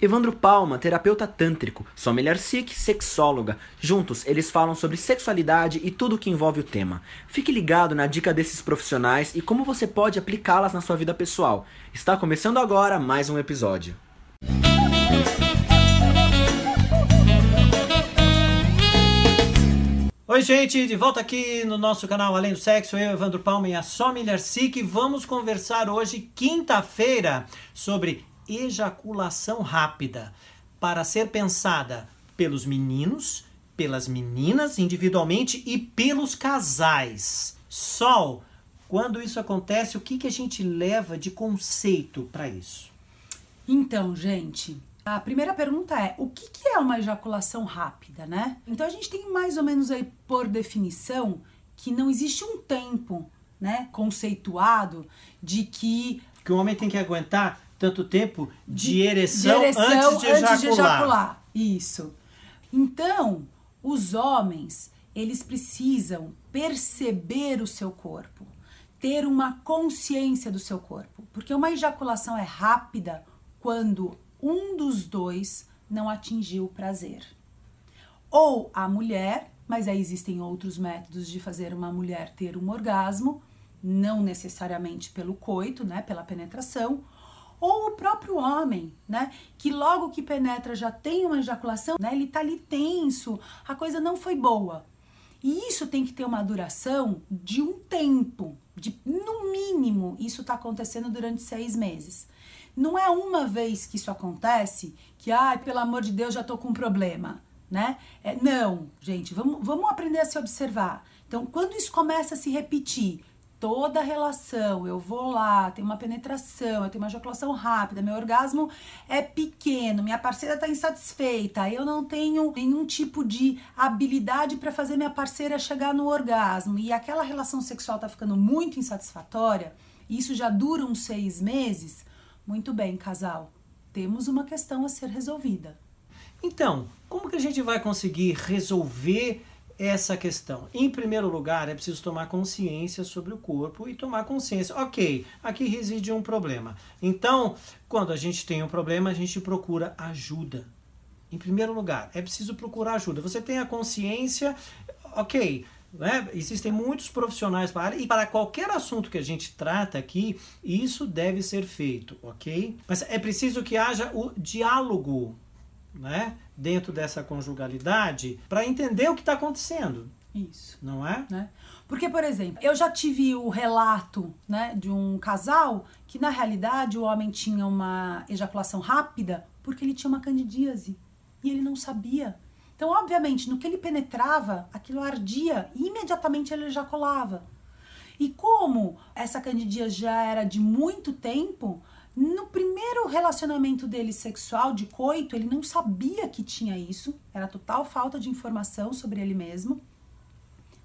Evandro Palma, terapeuta tântrico, Sommelier Sikh, sexóloga. Juntos, eles falam sobre sexualidade e tudo o que envolve o tema. Fique ligado na dica desses profissionais e como você pode aplicá-las na sua vida pessoal. Está começando agora mais um episódio. Oi, gente, de volta aqui no nosso canal Além do Sexo, eu, Evandro Palma e a Sommelier Sikh. Vamos conversar hoje, quinta-feira, sobre ejaculação rápida para ser pensada pelos meninos, pelas meninas individualmente e pelos casais. Sol, quando isso acontece, o que, que a gente leva de conceito para isso? Então, gente, a primeira pergunta é: o que, que é uma ejaculação rápida, né? Então a gente tem mais ou menos aí por definição que não existe um tempo, né, conceituado de que que o homem tem que aguentar tanto tempo de, ereção, de ereção, antes, de, antes ejacular. de ejacular. Isso. Então, os homens, eles precisam perceber o seu corpo, ter uma consciência do seu corpo, porque uma ejaculação é rápida quando um dos dois não atingiu o prazer. Ou a mulher, mas aí existem outros métodos de fazer uma mulher ter um orgasmo, não necessariamente pelo coito, né, pela penetração, ou o próprio homem, né, que logo que penetra já tem uma ejaculação, né, ele tá ali tenso, a coisa não foi boa. E isso tem que ter uma duração de um tempo, de no mínimo isso está acontecendo durante seis meses. Não é uma vez que isso acontece que, ai, pelo amor de Deus, já tô com um problema, né? É, não, gente, vamos, vamos aprender a se observar. Então, quando isso começa a se repetir toda a relação, eu vou lá, tem uma penetração, eu tenho uma ejaculação rápida, meu orgasmo é pequeno, minha parceira está insatisfeita, eu não tenho nenhum tipo de habilidade para fazer minha parceira chegar no orgasmo e aquela relação sexual está ficando muito insatisfatória, e isso já dura uns seis meses, muito bem, casal, temos uma questão a ser resolvida. Então, como que a gente vai conseguir resolver essa questão. Em primeiro lugar, é preciso tomar consciência sobre o corpo e tomar consciência. Ok, aqui reside um problema. Então, quando a gente tem um problema, a gente procura ajuda. Em primeiro lugar, é preciso procurar ajuda. Você tem a consciência, ok. Né? Existem muitos profissionais para e para qualquer assunto que a gente trata aqui, isso deve ser feito, ok? Mas é preciso que haja o diálogo né, dentro dessa conjugalidade para entender o que está acontecendo. Isso. Não é? Né? Porque, por exemplo, eu já tive o relato né, de um casal que, na realidade, o homem tinha uma ejaculação rápida porque ele tinha uma candidíase e ele não sabia. Então, obviamente, no que ele penetrava, aquilo ardia e imediatamente ele ejaculava. E como essa candidíase já era de muito tempo, no primeiro relacionamento dele sexual, de coito, ele não sabia que tinha isso, era total falta de informação sobre ele mesmo.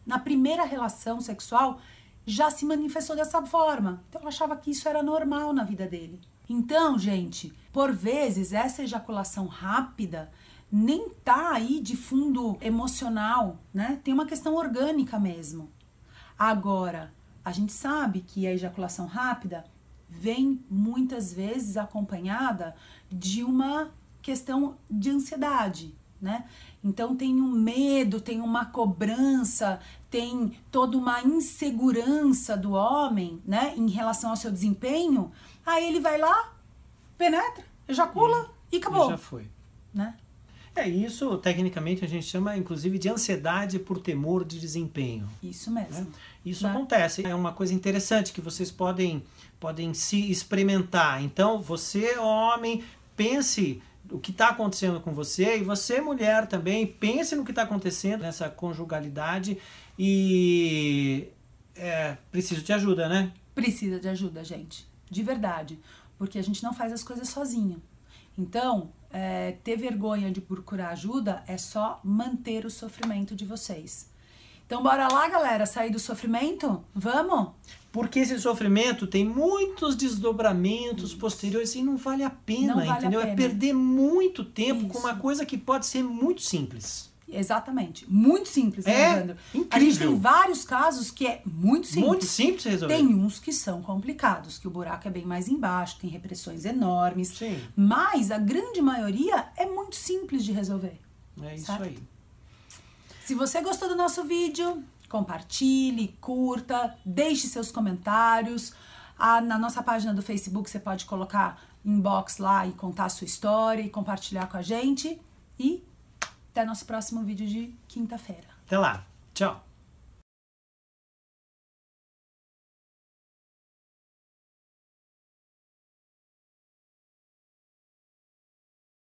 Na primeira relação sexual, já se manifestou dessa forma. Então, eu achava que isso era normal na vida dele. Então, gente, por vezes essa ejaculação rápida nem tá aí de fundo emocional, né? Tem uma questão orgânica mesmo. Agora, a gente sabe que a ejaculação rápida vem muitas vezes acompanhada de uma questão de ansiedade, né? Então tem um medo, tem uma cobrança, tem toda uma insegurança do homem, né, em relação ao seu desempenho. Aí ele vai lá, penetra, ejacula e, acabou. E já foi, né? É isso, tecnicamente a gente chama inclusive de ansiedade por temor de desempenho. Isso mesmo. Né? Isso né? acontece. É uma coisa interessante que vocês podem, podem se experimentar. Então, você, homem, pense o que está acontecendo com você e você, mulher, também pense no que está acontecendo nessa conjugalidade e é, preciso de ajuda, né? Precisa de ajuda, gente. De verdade. Porque a gente não faz as coisas sozinho. Então, é, ter vergonha de procurar ajuda é só manter o sofrimento de vocês. Então, bora lá, galera, sair do sofrimento? Vamos? Porque esse sofrimento tem muitos desdobramentos Isso. posteriores e não vale a pena, não vale entendeu? A é pena. É perder muito tempo Isso. com uma coisa que pode ser muito simples. Exatamente. Muito simples, né, É, Leandro? A gente incrível. tem vários casos que é muito simples. Muito simples de resolver. Tem uns que são complicados, que o buraco é bem mais embaixo, tem repressões enormes. Sim. Mas a grande maioria é muito simples de resolver. É isso Certo. aí. Se você gostou do nosso vídeo, compartilhe, curta, deixe seus comentários. Ah, na nossa página do Facebook você pode colocar inbox lá e contar a sua história e compartilhar com a gente. E até nosso próximo vídeo de quinta-feira. Até lá. Tchau.